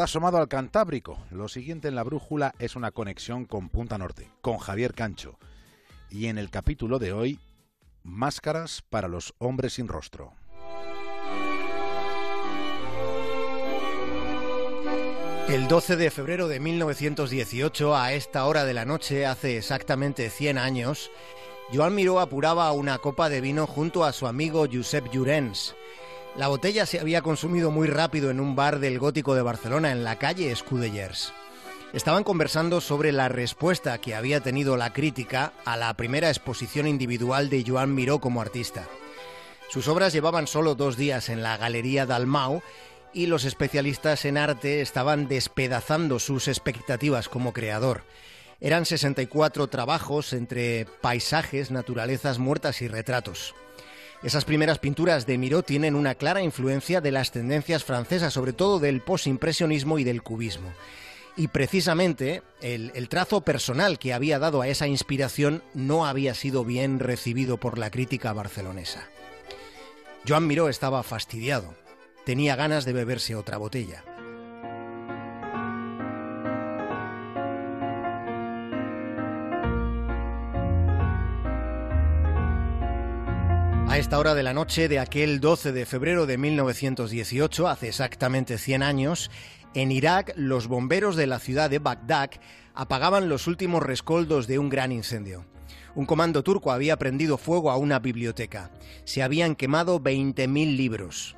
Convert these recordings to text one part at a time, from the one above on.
está asomado al Cantábrico. Lo siguiente en la brújula es una conexión con Punta Norte, con Javier Cancho. Y en el capítulo de hoy, máscaras para los hombres sin rostro. El 12 de febrero de 1918, a esta hora de la noche, hace exactamente 100 años, Joan Miró apuraba una copa de vino junto a su amigo Josep Llorens. La botella se había consumido muy rápido en un bar del gótico de Barcelona, en la calle Escudellers. Estaban conversando sobre la respuesta que había tenido la crítica a la primera exposición individual de Joan Miró como artista. Sus obras llevaban solo dos días en la Galería Dalmau y los especialistas en arte estaban despedazando sus expectativas como creador. Eran 64 trabajos entre paisajes, naturalezas muertas y retratos. Esas primeras pinturas de Miró tienen una clara influencia de las tendencias francesas, sobre todo del posimpresionismo y del cubismo. Y precisamente el, el, trazo personal que había dado a esa inspiración no había sido bien recibido por la crítica barcelonesa. Joan Miró estaba fastidiado tenía ganas de beberse otra botella. A esta hora de la noche de aquel 12 de febrero de 1918, hace exactamente 100 años, en Irak los bomberos de la ciudad de Bagdad apagaban los últimos rescoldos de un gran incendio. Un comando turco había prendido fuego a una biblioteca. Se habían quemado 20.000 libros.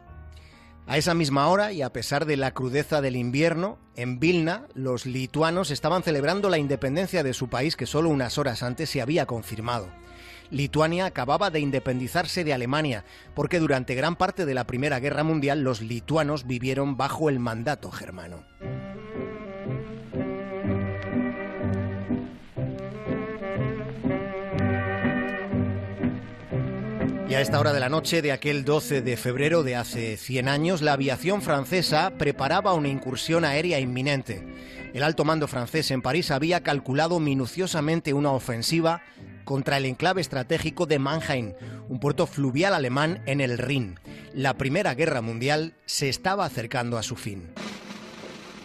A esa misma hora, y a pesar de la crudeza del invierno, en Vilna los lituanos estaban celebrando la independencia de su país que solo unas horas antes se había confirmado. Lituania acababa de independizarse de Alemania, porque durante gran parte de la Primera Guerra Mundial los lituanos vivieron bajo el mandato germano. Y a esta hora de la noche de aquel 12 de febrero de hace 100 años, la aviación francesa preparaba una incursión aérea inminente. El alto mando francés en París había calculado minuciosamente una ofensiva contra el enclave estratégico de Mannheim, un puerto fluvial alemán en el Rin. La Primera Guerra Mundial se estaba acercando a su fin.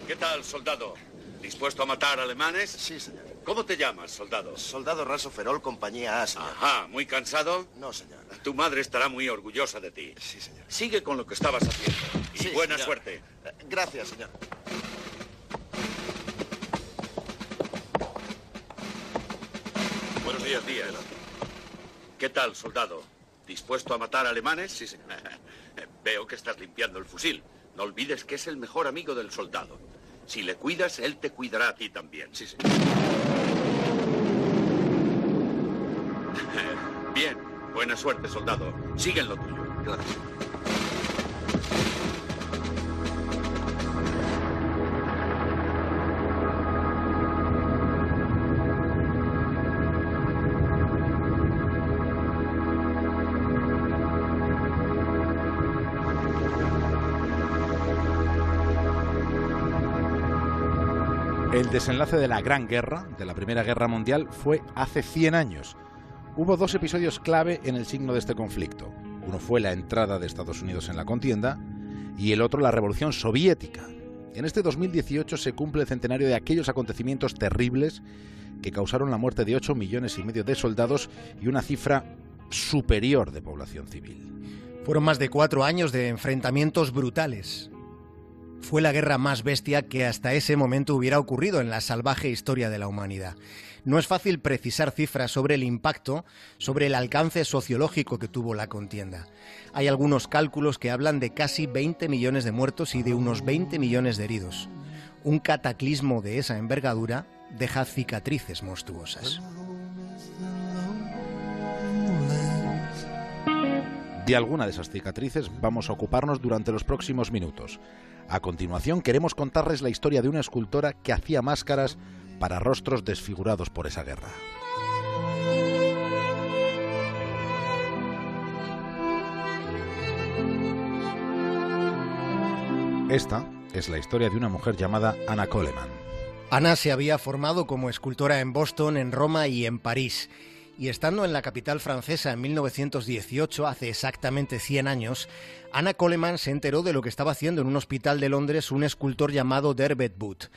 ¿Qué tal, soldado? ¿Dispuesto a matar alemanes? Sí, señor. ¿Cómo te llamas, soldado? Soldado Raso Ferol, compañía A, señor. Ajá, ¿muy cansado? No, señor. Tu madre estará muy orgullosa de ti. Sí, señor. Sigue con lo que estabas haciendo. Y Sí, buena señor. suerte. Gracias, señor. Buenos días, Díaz. ¿Qué tal, soldado? ¿Dispuesto a matar alemanes? Sí, señor. Veo que estás limpiando el fusil. No olvides que es el mejor amigo del soldado. Si le cuidas, él te cuidará a ti también. Sí, señor. Bien, buena suerte, soldado. Sigue en lo tuyo. El desenlace de la Gran Guerra, de la Primera Guerra Mundial, fue hace 100 años. Hubo dos episodios clave en el signo de este conflicto. Uno fue la entrada de Estados Unidos en la contienda y el otro la Revolución Soviética. En este 2018 se cumple el centenario de aquellos acontecimientos terribles que causaron la muerte de 8 millones y medio de soldados y una cifra superior de población civil. Fueron más de cuatro años de enfrentamientos brutales. Fue la guerra más bestia que hasta ese momento hubiera ocurrido en la salvaje historia de la humanidad. No es fácil precisar cifras sobre el impacto, sobre el alcance sociológico que tuvo la contienda. Hay algunos cálculos que hablan de casi 20 millones de muertos y de unos 20 millones de heridos. Un cataclismo de esa envergadura deja cicatrices monstruosas. De alguna de esas cicatrices vamos a ocuparnos durante los próximos minutos. A continuación queremos contarles la historia de una escultora que hacía máscaras para rostros desfigurados por esa guerra. Esta es la historia de una mujer llamada Anna Coleman. Ana se había formado como escultora en Boston, en Roma y en París. Y estando en la capital francesa en 1918, hace exactamente 100 años, Anna Coleman se enteró de lo que estaba haciendo en un hospital de Londres un escultor llamado Derbet Booth.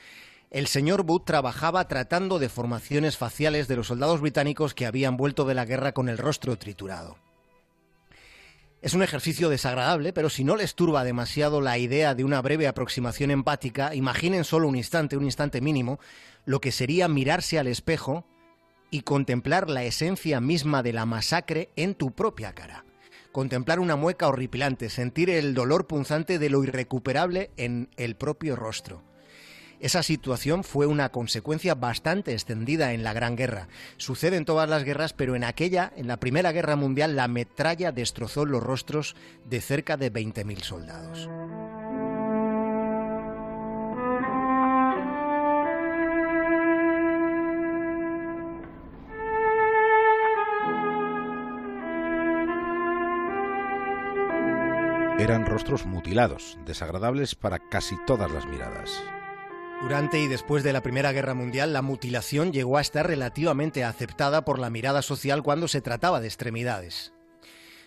El señor Booth trabajaba tratando deformaciones faciales de los soldados británicos que habían vuelto de la guerra con el rostro triturado. Es un ejercicio desagradable, pero si no les turba demasiado la idea de una breve aproximación empática, imaginen solo un instante, un instante mínimo, lo que sería mirarse al espejo y contemplar la esencia misma de la masacre en tu propia cara. Contemplar una mueca horripilante, sentir el dolor punzante de lo irrecuperable en el propio rostro. Esa situación fue una consecuencia bastante extendida en la Gran Guerra. Sucede en todas las guerras, pero en aquella, en la Primera Guerra Mundial, la metralla destrozó los rostros de cerca de 20.000 soldados. Eran rostros mutilados, desagradables para casi todas las miradas. Durante y después de la Primera Guerra Mundial, la mutilación llegó a estar relativamente aceptada por la mirada social cuando se trataba de extremidades.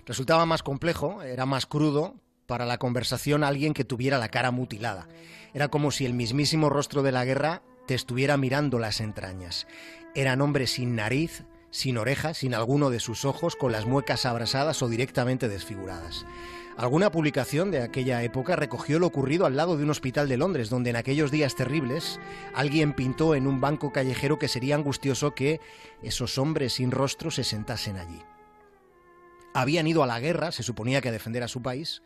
Resultaba más complejo, era más crudo para la conversación alguien que tuviera la cara mutilada. Era como si el mismísimo rostro de la guerra te estuviera mirando las entrañas. Eran hombres sin nariz, sin orejas, sin alguno de sus ojos, con las muecas abrasadas o directamente desfiguradas. Alguna publicación de aquella época recogió lo ocurrido al lado de un hospital de Londres, donde en aquellos días terribles alguien pintó en un banco callejero que sería angustioso que esos hombres sin rostro se sentasen allí. Habían ido a la guerra, se suponía que a defender a su país,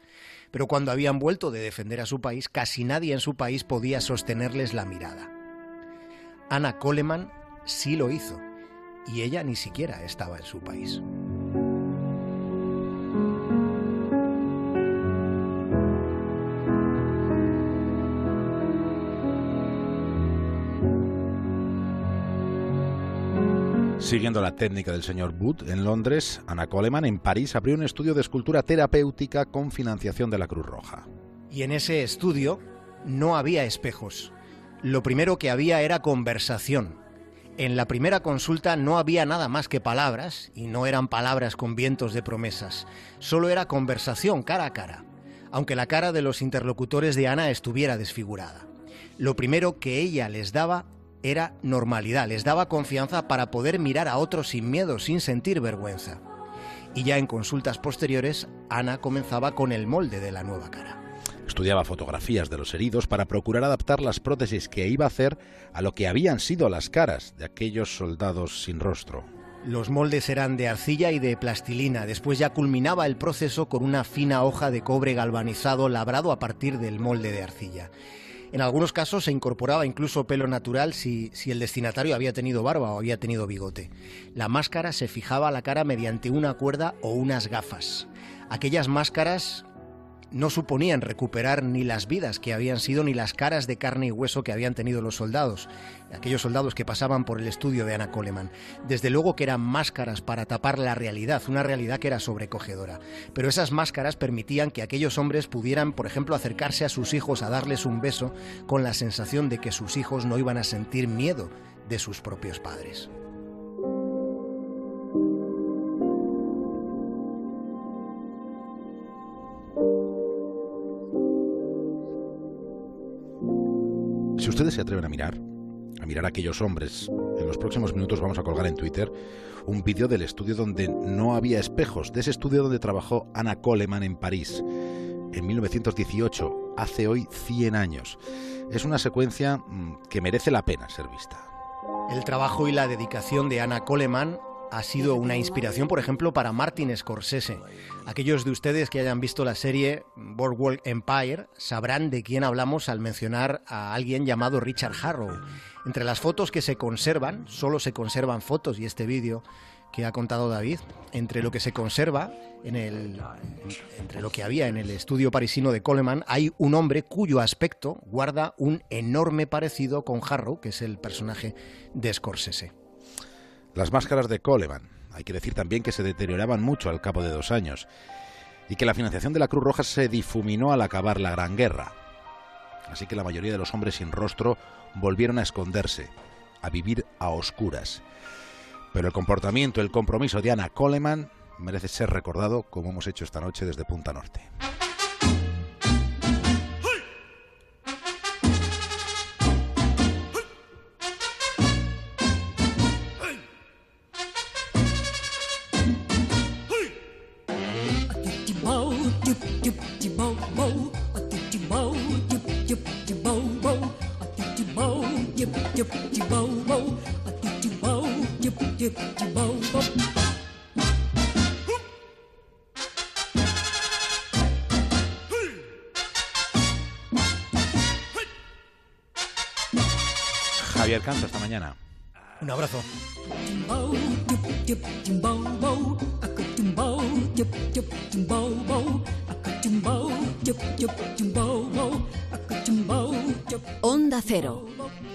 pero cuando habían vuelto de defender a su país, casi nadie en su país podía sostenerles la mirada. Anna Coleman sí lo hizo, y ella ni siquiera estaba en su país. Siguiendo la técnica del señor Booth en Londres, Anna Coleman en París abrió un estudio de escultura terapéutica con financiación de la Cruz Roja. Y en ese estudio no había espejos. Lo primero que había era conversación. En la primera consulta no había nada más que palabras, y no eran palabras con vientos de promesas, solo era conversación cara a cara, aunque la cara de los interlocutores de Ana estuviera desfigurada. Lo primero que ella les daba era normalidad, les daba confianza para poder mirar a otros sin miedo, sin sentir vergüenza. Y ya en consultas posteriores, Ana comenzaba con el molde de la nueva cara. Estudiaba fotografías de los heridos para procurar adaptar las prótesis que iba a hacer a lo que habían sido las caras de aquellos soldados sin rostro. Los moldes eran de arcilla y de plastilina. Después ya culminaba el proceso con una fina hoja de cobre galvanizado labrado a partir del molde de arcilla. En algunos casos se incorporaba incluso pelo natural si, el destinatario había tenido barba o había tenido bigote. La máscara se fijaba a la cara mediante una cuerda o unas gafas. Aquellas máscaras no suponían recuperar ni las vidas que habían sido ni las caras de carne y hueso que habían tenido los soldados, aquellos soldados que pasaban por el estudio de Anna Coleman. Desde luego que eran máscaras para tapar la realidad, una realidad que era sobrecogedora. Pero esas máscaras permitían que aquellos hombres pudieran, por ejemplo, acercarse a sus hijos a darles un beso con la sensación de que sus hijos no iban a sentir miedo de sus propios padres. Ustedes se atreven a mirar, a mirar a aquellos hombres, en los próximos minutos vamos a colgar en Twitter un vídeo del estudio donde no había espejos, de ese estudio donde trabajó Anna Coleman en París en 1918, hace hoy 100 años. Es una secuencia mm, que merece la pena ser vista. El trabajo y la dedicación de Anna Coleman ha sido una inspiración, por ejemplo, para Martin Scorsese. Aquellos de ustedes que hayan visto la serie Boardwalk Empire sabrán de quién hablamos al mencionar a alguien llamado Richard Harrow. Entre las fotos que se conservan, solo se conservan fotos y este vídeo que ha contado David, entre lo que se conserva en el entre lo que había en el estudio parisino de Coleman, hay un hombre cuyo aspecto guarda un enorme parecido con Harrow, que es el personaje de Scorsese. Las máscaras de Coleman. Hay que decir también que se deterioraban mucho al cabo de dos años y que la financiación de la Cruz Roja se difuminó al acabar la Gran Guerra. Así que la mayoría de los hombres sin rostro volvieron a esconderse, a vivir a oscuras. Pero el comportamiento, el compromiso de Ana Coleman merece ser recordado como hemos hecho esta noche desde Punta Norte. Javier Canto, hasta mañana. Un abrazo. Onda Cero.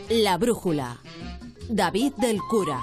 La Brújula. David del Cura.